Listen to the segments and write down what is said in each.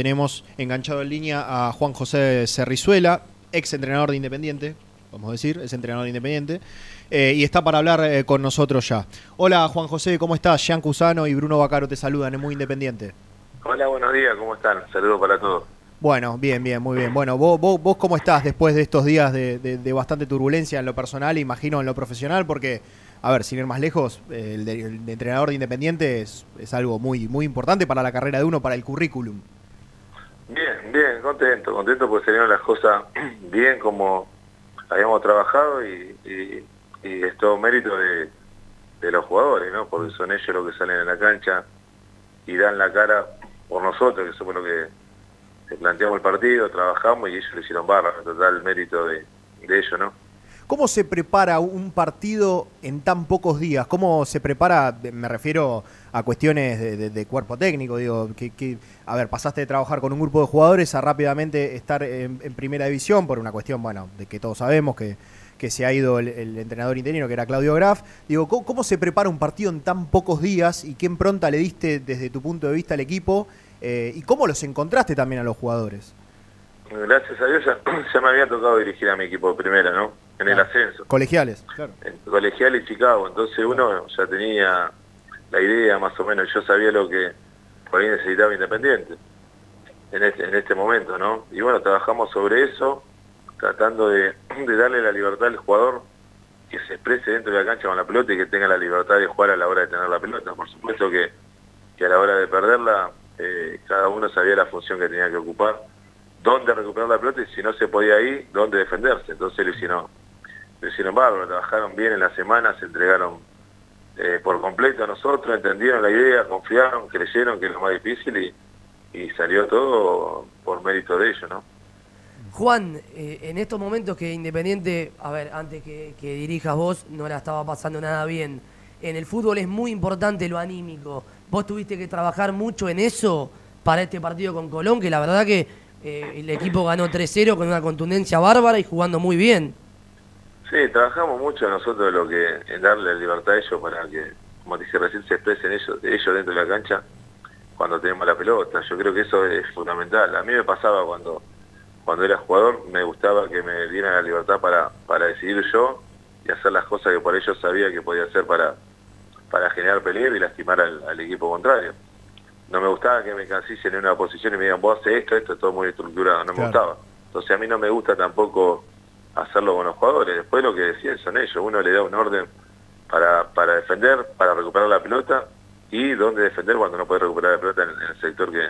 Tenemos enganchado en línea a Juan José Cerrizuela, ex entrenador de Independiente, vamos a decir, es entrenador de Independiente, eh, y está para hablar eh, con nosotros ya. Hola Juan José, ¿cómo estás? Jean Cusano y Bruno Bacaro te saludan, es muy Independiente. Hola, buenos días, ¿cómo están? Saludos para todos. Bueno, bien, bien, muy bien. Bueno, vos, vos, vos cómo estás después de estos días de, de- de bastante turbulencia en lo personal, imagino en lo profesional, porque, a ver, sin ir más lejos, el, de- el de entrenador de Independiente es, es algo muy, muy importante para la carrera de uno, para el currículum. Bien, contento, contento porque salieron las cosas bien como habíamos trabajado y, y- y es todo mérito de, de los jugadores, ¿no? Porque son ellos los que salen en la cancha y dan la cara por nosotros, que somos los que planteamos el partido, trabajamos y ellos lo hicieron barra, total mérito de, de ellos, ¿no? ¿Cómo se prepara un partido en tan pocos días? ¿Cómo se prepara? Me refiero a cuestiones de, cuerpo técnico. Digo, que, que- a ver, pasaste de trabajar con un grupo de jugadores a rápidamente estar en, primera división por una cuestión, bueno, de que todos sabemos que, que se ha ido el, entrenador interino, que era Claudio Graf. Digo, ¿cómo, se prepara un partido en tan pocos días y qué impronta le diste desde tu punto de vista al equipo? Eh, ¿Y cómo los encontraste también a los jugadores? Gracias a Dios ya me había tocado dirigir a mi equipo de primera, ¿no? En el Ah. ascenso. Colegiales, claro. en colegial y Chicago, entonces uno ya tenía la idea más o menos, yo sabía lo que por ahí necesitaba Independiente en este, en este momento, ¿no? Y bueno, trabajamos sobre eso, tratando de, de darle la libertad al jugador que se exprese dentro de la cancha con la pelota y que tenga la libertad de jugar a la hora de tener la pelota. Por supuesto que, que a la hora de perderla, eh, cada uno sabía la función que tenía que ocupar, dónde recuperar la pelota y si no se podía ahí, dónde defenderse. Entonces lo hicieron lo hicieron bárbaro, trabajaron bien en la semana, se entregaron eh, por completo a nosotros, entendieron la idea, confiaron, creyeron que es lo más difícil y, salió todo por mérito de ellos, ¿no? Juan, eh, en estos momentos que Independiente, a ver, antes que, que dirijas vos, no la estaba pasando nada bien. En el fútbol es muy importante lo anímico. Vos tuviste que trabajar mucho en eso para este partido con Colón, que la verdad que eh, el equipo ganó 3-0 con una contundencia bárbara y jugando muy bien. Sí, trabajamos mucho nosotros lo que en darle libertad a ellos para que, como dije recién, se expresen ellos, ellos dentro de la cancha cuando tenemos la pelota. Yo creo que eso es fundamental. A mí me pasaba cuando cuando era jugador, me gustaba que me dieran la libertad para, para decidir yo y hacer las cosas que por ellos sabía que podía hacer para, para generar peligro y lastimar al, al equipo contrario. No me gustaba que me cancillen en una posición y me digan, vos haces esto, esto es todo muy estructurado, no me gustaba. Entonces a mí no me gusta tampoco hacerlo con los jugadores. Después lo que decían son ellos, uno le da un orden para, para defender, para recuperar la pelota y dónde defender cuando no puede recuperar la pelota en, el sector que,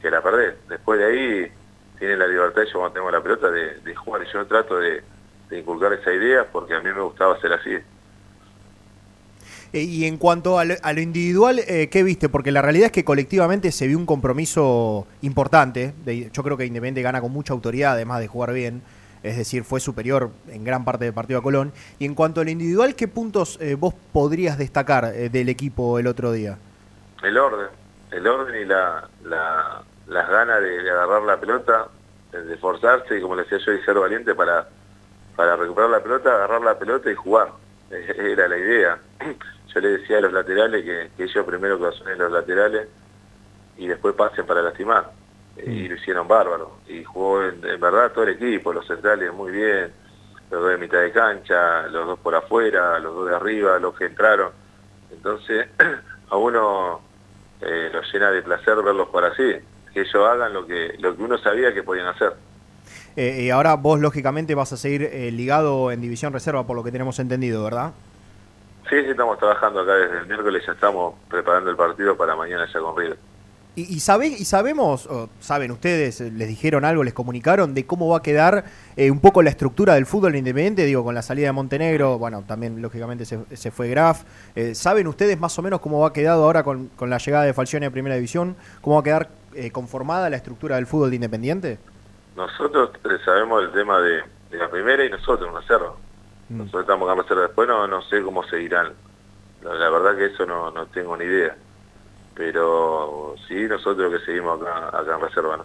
que la perdés. Después de ahí tienen la libertad ellos cuando tengo la pelota de, de jugar y yo trato de, de inculcar esa idea porque a mí me gustaba hacer así. Eh, y en cuanto a lo, individual, eh, ¿qué viste? Porque la realidad es que colectivamente se vio un compromiso importante. Yo creo que Independiente gana con mucha autoridad, además de jugar bien. Es decir, fue superior en gran parte del partido a Colón. Y en cuanto a lo individual, ¿qué puntos eh, vos podrías destacar eh, del equipo el otro día? El orden, el orden y la, la- las ganas de, agarrar la pelota, de, esforzarse y como le decía yo, y ser valiente para, para recuperar la pelota, agarrar la pelota y jugar. Era la idea. Yo le decía a los laterales que, que ellos primero clausuren los laterales y después pasen para lastimar. Y lo hicieron bárbaro. Y jugó en, en verdad todo el equipo, los centrales muy bien, los dos de mitad de cancha, los dos por afuera, los dos de arriba, los que entraron. Entonces, a uno eh, lo llena de placer verlos por así, que ellos hagan lo que, lo que uno sabía que podían hacer. Eh, y ahora vos, lógicamente, vas a seguir eh, ligado en División Reserva, por lo que tenemos entendido, ¿verdad? Sí, sí, estamos trabajando acá desde el miércoles, ya estamos preparando el partido para mañana ya con River. ¿Y, y, sabe- y sabemos, o saben ustedes, eh, les dijeron algo, les comunicaron de cómo va a quedar eh, un poco la estructura del fútbol independiente? Digo, con la salida de Montenegro, bueno, también lógicamente se, se fue Graf. Eh, ¿Saben ustedes más o menos cómo va a quedar ahora con, con la llegada de Falcione a Primera División? ¿Cómo va a quedar eh, conformada la estructura del fútbol de Independiente? Nosotros sabemos el tema de, de la primera y nosotros, cerro. Mm. Nosotros estamos en reserva. Después no, no sé cómo seguirán. La, la verdad que eso no, no tengo ni idea. Pero sí, nosotros que seguimos acá, acá en reserva. ¿no?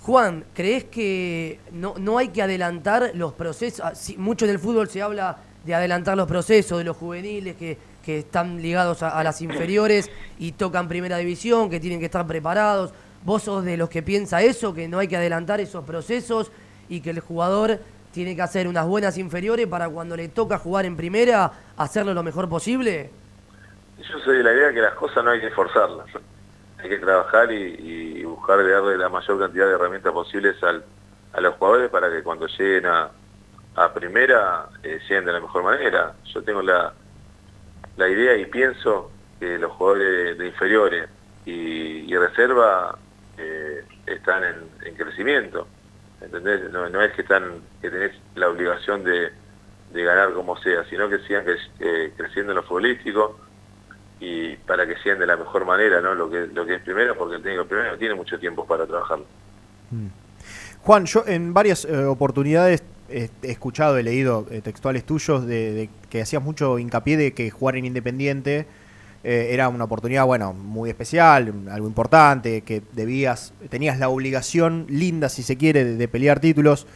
Juan, ¿crees que no, no hay que adelantar los procesos? Ah, sí, mucho en el fútbol se habla de adelantar los procesos de los juveniles que, que están ligados a, a las inferiores y tocan primera división, que tienen que estar preparados. ¿Vos sos de los que piensa eso, que no hay que adelantar esos procesos y que el jugador tiene que hacer unas buenas inferiores para cuando le toca jugar en primera, hacerlo lo mejor posible? Yo soy de la idea que las cosas no hay que forzarlas. Hay que trabajar y, buscar de darle la mayor cantidad de herramientas posibles a los jugadores para que cuando lleguen a, primera eh, lleguen de la mejor manera. Yo tengo la, la idea y pienso que los jugadores de inferiores y, reserva eh, están en, crecimiento. ¿Entendés? No, es que están que tenés la obligación de, ganar como sea, sino que sigan eh, creciendo en lo futbolístico y para que sean de la mejor manera, ¿no? Lo que, lo que es primero, porque el técnico primero tiene mucho tiempo para trabajarlo. Mm. Juan, yo en varias eh, oportunidades he escuchado, he leído textuales tuyos de, que hacías mucho hincapié de que jugar en Independiente eh, era una oportunidad, bueno, muy especial, algo importante, que debías, tenías la obligación linda, si se quiere, de, pelear títulos.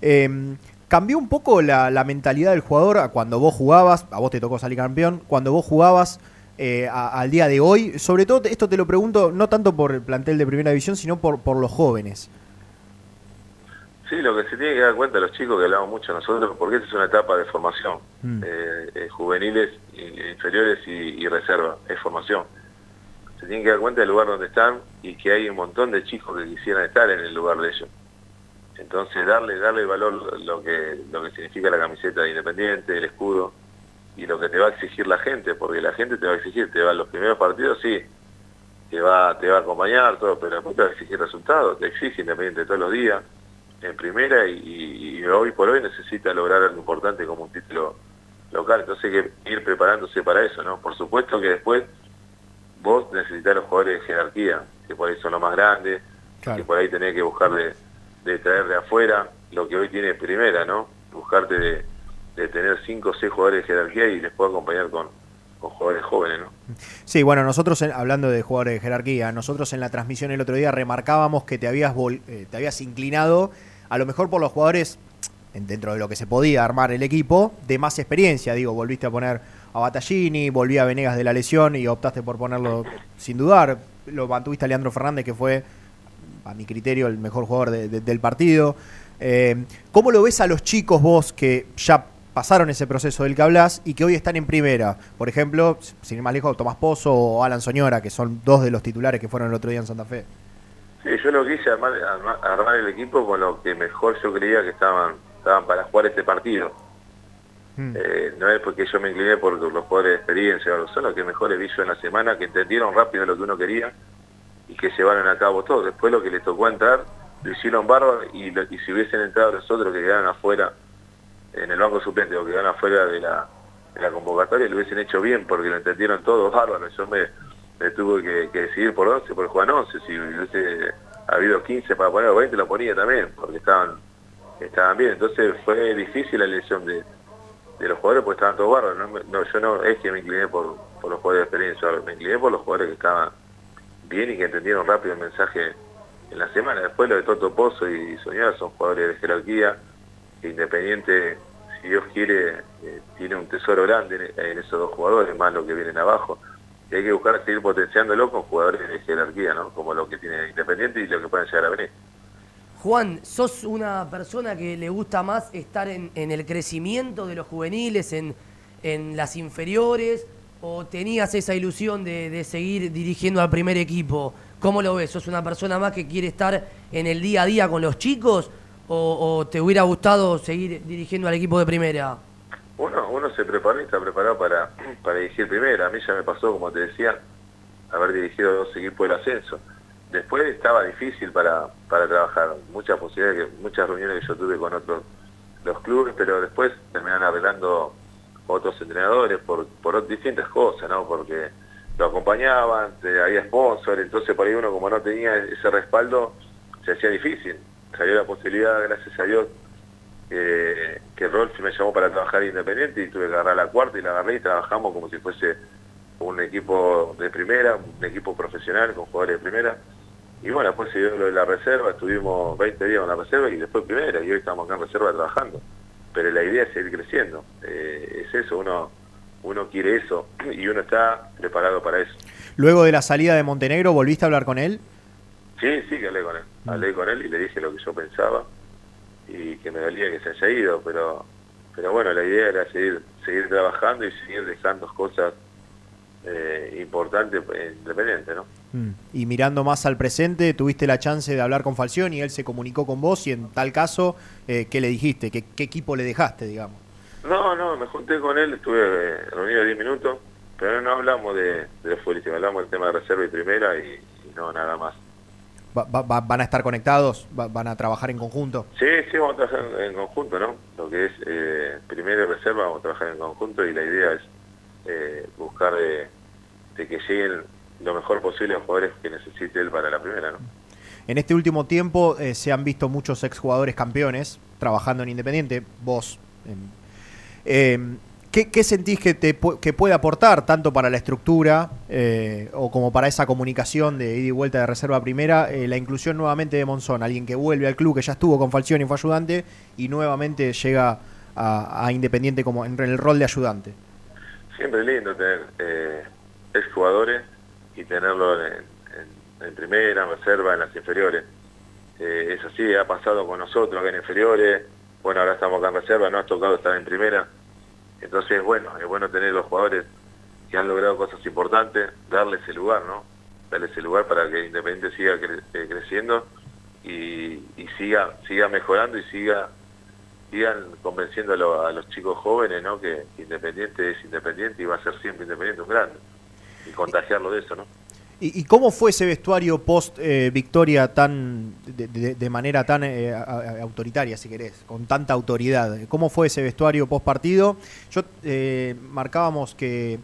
Em, ¿Cambió un poco la, mentalidad del jugador cuando vos jugabas, a vos te tocó salir campeón, cuando vos jugabas eh, al día de hoy? Sobre todo, esto te lo pregunto no tanto por el plantel de primera división, sino por, por los jóvenes. Sí, lo que se tiene que dar cuenta los chicos que hablamos mucho nosotros, porque esta es una etapa de formación, mm. eh, eh, juveniles, inferiores y, reserva, es formación. Se tienen que dar cuenta del lugar donde están y que hay un montón de chicos que quisieran estar en el lugar de ellos. Entonces darle darle valor lo que lo que significa la camiseta de Independiente, el escudo y lo que te va a exigir la gente, porque la gente te va a exigir, te va los primeros partidos sí, te va te va a acompañar todo, pero después te va a exigir resultados, te exige Independiente todos los días en primera y, hoy por hoy necesita lograr algo importante como un título local, entonces hay que ir preparándose para eso, ¿no? Por supuesto que después vos necesitas los jugadores de jerarquía, que por ahí son los más grandes, que por ahí tenés que buscar de, traer de afuera lo que hoy tiene primera, ¿no? Buscarte de, tener cinco o seis jugadores de jerarquía y después acompañar con, jugadores jóvenes, ¿no? Sí, bueno, nosotros hablando de jugadores de jerarquía, nosotros en la transmisión el otro día remarcábamos que te habías eh, te habías inclinado a lo mejor por los jugadores dentro de lo que se podía armar el equipo de más experiencia, digo, volviste a poner a Battaglini, volví a Venegas de la lesión y optaste por ponerlo sin dudar, lo mantuviste a Leandro Fernández que fue a mi criterio el mejor jugador del partido. Eh, ¿Cómo lo ves a los chicos vos que ya pasaron ese proceso del que hablas y que hoy están en primera. Por ejemplo, sin ir más lejos, Tomás Pozo o Alan Soñora, que son dos de los titulares que fueron el otro día en Santa Fe. Sí, yo lo quise armar, armar, el equipo con lo que mejor yo creía que estaban, estaban para jugar este partido. Hmm. Eh, no es porque yo me incliné por los jugadores de experiencia, son los que mejores vi yo en la semana, que entendieron rápido lo que uno quería y que llevaron a cabo todo. Después lo que les tocó entrar, lo hicieron bárbaro y, y si hubiesen entrado los otros que quedaron afuera, en el banco suplente o que van afuera de la, de la convocatoria lo hubiesen hecho bien porque lo entendieron todos bárbaros. Yo me, me tuve que, decidir por 11, por jugar 11. Si hubiese habido 15 para poner 20, lo ponía también porque estaban estaban bien. Entonces fue difícil la elección de, de los jugadores porque estaban todos bárbaros. No, yo no es que me incliné por, por los jugadores de experiencia, me incliné por los jugadores que estaban bien y que entendieron rápido el mensaje en la semana. Después lo de Toto Pozo y Soñar son jugadores de jerarquía Independiente, Dios quiere, eh, tiene un tesoro grande en, esos dos jugadores, más lo que vienen abajo. Y hay que buscar seguir potenciándolo con jugadores de jerarquía, ¿no? Como lo que tiene Independiente y lo que pueden llegar a venir. Juan, ¿sos una persona que le gusta más estar en, el crecimiento de los juveniles, en, las inferiores, o tenías esa ilusión de, de, seguir dirigiendo al primer equipo? ¿Cómo lo ves? ¿Sos una persona más que quiere estar en el día a día con los chicos o, te hubiera gustado seguir dirigiendo al equipo de primera? Uno, uno se prepara y está preparado para, para dirigir primera. A mí ya me pasó, como te decía, haber dirigido dos equipos del ascenso. Después estaba difícil para, para trabajar, muchas posibilidades, muchas reuniones que yo tuve con otros los clubes, pero después terminan arreglando otros entrenadores por, por distintas cosas, ¿no? Porque lo acompañaban, había sponsor, entonces por ahí uno como no tenía ese respaldo, se hacía difícil salió la posibilidad, gracias a Dios, que Rolf me llamó para trabajar independiente y tuve que agarrar la cuarta y la agarré y trabajamos como si fuese un equipo de primera, un equipo profesional con jugadores de primera. Y bueno, después se dio lo de la reserva, estuvimos 20 días en la reserva y después primera, y hoy estamos acá en reserva trabajando. Pero la idea es seguir creciendo, eh, es eso, uno, uno quiere eso y uno está preparado para eso. Luego de la salida de Montenegro, ¿volviste a hablar con él? Sí, sí que hablé con él. Mm. Hablé con él y le dije lo que yo pensaba y que me dolía que se haya ido, pero pero bueno, la idea era seguir seguir trabajando y seguir dejando cosas eh, importantes independiente, ¿no? Mm. Y mirando más al presente, tuviste la chance de hablar con Falción y él se comunicó con vos y en tal caso, eh, ¿qué le dijiste? ¿Qué, equipo le dejaste, digamos? No, no, me junté con él, estuve eh, reunido 10 minutos, pero no hablamos de, de futbolística, hablamos del tema de reserva y primera y no, nada más van a estar conectados? ¿Van a trabajar en conjunto? Sí, sí, vamos a trabajar en, conjunto, ¿no? Lo que es eh, primera y reserva, vamos a trabajar en conjunto y la idea es eh, buscar de, que lleguen lo mejor posible los jugadores que necesite él para la primera, ¿no? En este último tiempo eh, se han visto muchos exjugadores campeones trabajando en Independiente, vos. ¿Qué, sentís que, te, que puede aportar tanto para la estructura eh, o como para esa comunicación de ida y vuelta de reserva primera eh, la inclusión nuevamente de Monzón, alguien que vuelve al club que ya estuvo con Falcioni y fue ayudante y nuevamente llega a, Independiente como en el rol de ayudante? Siempre lindo tener eh, jugadores y tenerlo en, primera, en reserva, en las inferiores. Eh, es así, ha pasado con nosotros en inferiores, bueno, ahora estamos acá en reserva, no ha tocado estar en primera entonces, bueno, es bueno tener los jugadores que han logrado cosas importantes, darles ese lugar, ¿no? Darles ese lugar para que Independiente siga eh, creciendo y, siga siga mejorando y siga sigan convenciendo a, los chicos jóvenes, ¿no? Que Independiente es Independiente y va a ser siempre Independiente un grande. Y contagiarlo de eso, ¿no? ¿Y, cómo fue ese vestuario post eh, victoria tan de, manera tan eh, autoritaria, si querés, con tanta autoridad? ¿Cómo fue ese vestuario post partido? Yo eh, marcábamos que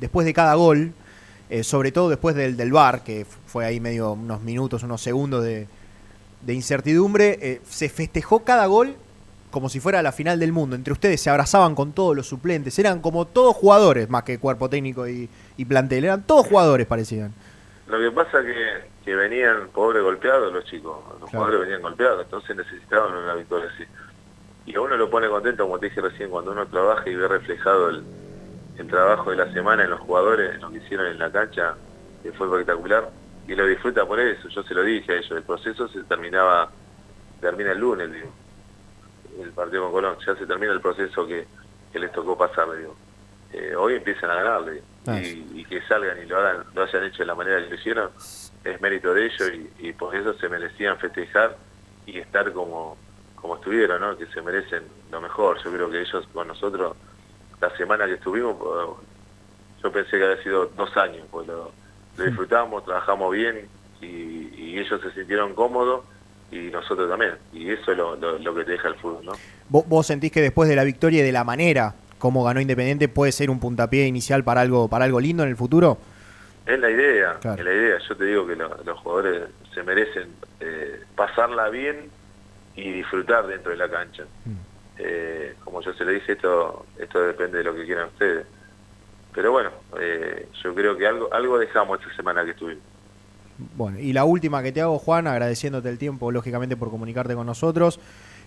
después de cada gol, sobre todo después del, del bar, que fue ahí medio unos minutos, unos segundos de, incertidumbre, se festejó cada gol como si fuera la final del mundo. Entre ustedes se abrazaban con todos los suplentes, eran como todos jugadores, más que cuerpo técnico y, y plantel, eran todos jugadores parecían. Lo que pasa que, que venían pobres golpeados los chicos, los jugadores venían golpeados, entonces necesitaban una victoria así. Y a uno lo pone contento, como te dije recién, cuando uno trabaja y ve reflejado el, trabajo de la semana en los jugadores, en lo que hicieron en la cancha, que fue espectacular, y lo disfruta por eso, yo se lo dije a ellos, el proceso se terminaba, termina el lunes, digo, el partido con Colón, ya se termina el proceso que, que les tocó pasar, digo. Eh, hoy empiezan a ganar, digo. Ah, y, que salgan y lo hagan, lo hayan hecho de la manera que lo hicieron, es mérito de ellos y, por eso se merecían festejar y estar como, como estuvieron, ¿no? que se merecen lo mejor. Yo creo que ellos con nosotros, la semana que estuvimos, pues, yo pensé que había sido dos años, pues lo, disfrutamos, trabajamos bien y, ellos se sintieron cómodos y nosotros también. Y eso es lo, lo, que te deja el fútbol. ¿no? ¿Vos sentís que después de la victoria y de la manera cómo ganó Independiente puede ser un puntapié inicial para algo para algo lindo en el futuro? Es la idea, es la idea. Yo te digo que los jugadores se merecen eh, pasarla bien y disfrutar dentro de la cancha. Mm. Eh, como yo se le dije, esto esto depende de lo que quieran ustedes. Pero bueno, eh, yo creo que algo algo dejamos esta semana que estuvimos. Bueno, y la última que te hago, Juan, agradeciéndote el tiempo, lógicamente, por comunicarte con nosotros.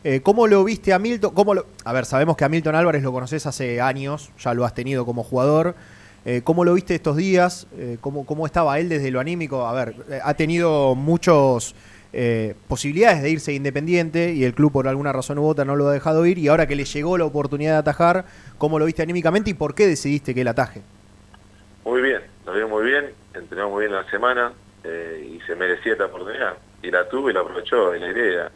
Eh, ¿Cómo lo viste a Milton? ¿Cómo A ver, sabemos que a Milton Álvarez lo conoces hace años, ya lo has tenido como jugador. Eh, ¿Cómo lo viste estos días? Eh, ¿cómo, ¿Cómo estaba él desde lo anímico? A ver, ha tenido muchas posibilidades de irse independiente y el club por alguna razón u otra no lo ha dejado ir y ahora que le llegó la oportunidad de atajar, ¿cómo lo viste anímicamente y por qué decidiste que él ataje? Muy bien, lo vio muy bien, entrenó muy bien la semana y se merecía esta oportunidad. Y la tuvo y la aprovechó, y la idea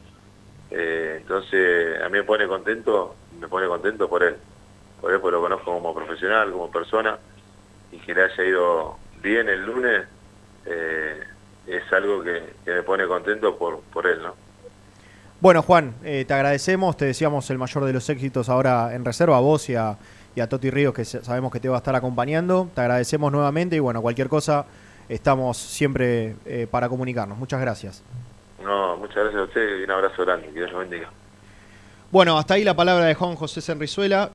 eh, entonces a mí me pone contento, me pone contento por él, por él porque lo conozco como profesional, como persona, y que le haya ido bien el lunes, eh, es algo que, me pone contento por, por él, ¿no? Bueno, Juan, eh, te agradecemos, te deseamos el mayor de los éxitos ahora en reserva, a vos y a, y a Toti Ríos, que sabemos que te va a estar acompañando. Te agradecemos nuevamente y bueno, cualquier cosa, estamos siempre para comunicarnos. Muchas gracias. No, muchas gracias a usted y un abrazo grande. Que Dios lo bendiga. Bueno, hasta ahí la palabra de Juan José Senrizuela.